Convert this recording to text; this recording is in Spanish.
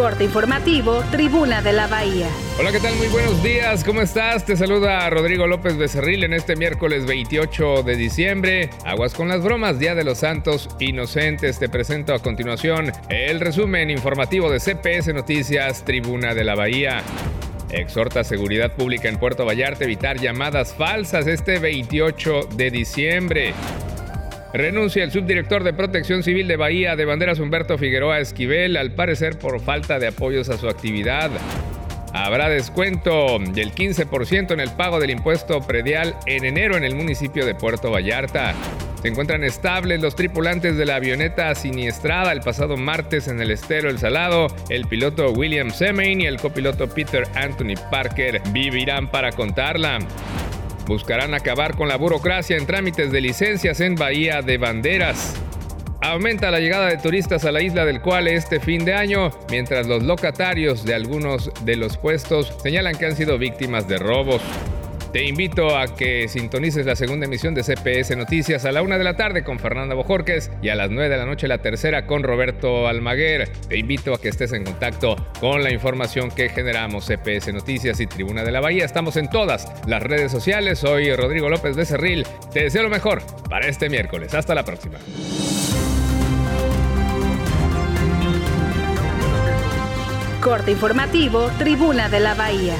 Corte informativo, Tribuna de la Bahía. Hola, ¿qué tal? Muy buenos días, ¿cómo estás? Te saluda Rodrigo López Becerril en este miércoles 28 de diciembre. Aguas con las bromas, Día de los Santos Inocentes. Te presento a continuación el resumen informativo de CPS Noticias, Tribuna de la Bahía. Exhorta Seguridad Pública en Puerto Vallarta evitar llamadas falsas este 28 de diciembre. Renuncia el subdirector de Protección Civil de Bahía de Banderas Humberto Figueroa Esquivel, al parecer por falta de apoyos a su actividad. Habrá descuento del 15% en el pago del impuesto predial en enero en el municipio de Puerto Vallarta. Se encuentran estables los tripulantes de la avioneta siniestrada el pasado martes en el estero El Salado. El piloto William Semain y el copiloto Peter Anthony Parker vivirán para contarla. Buscarán acabar con la burocracia en trámites de licencias en Bahía de Banderas. Aumenta la llegada de turistas a la isla del cual este fin de año, mientras los locatarios de algunos de los puestos señalan que han sido víctimas de robos. Te invito a que sintonices la segunda emisión de CPS Noticias a la una de la tarde con Fernanda Bojorques y a las 9 de la noche la tercera con Roberto Almaguer. Te invito a que estés en contacto con la información que generamos CPS Noticias y Tribuna de la Bahía. Estamos en todas las redes sociales. Soy Rodrigo López Becerril. Te deseo lo mejor para este miércoles. Hasta la próxima. Corte informativo, Tribuna de la Bahía.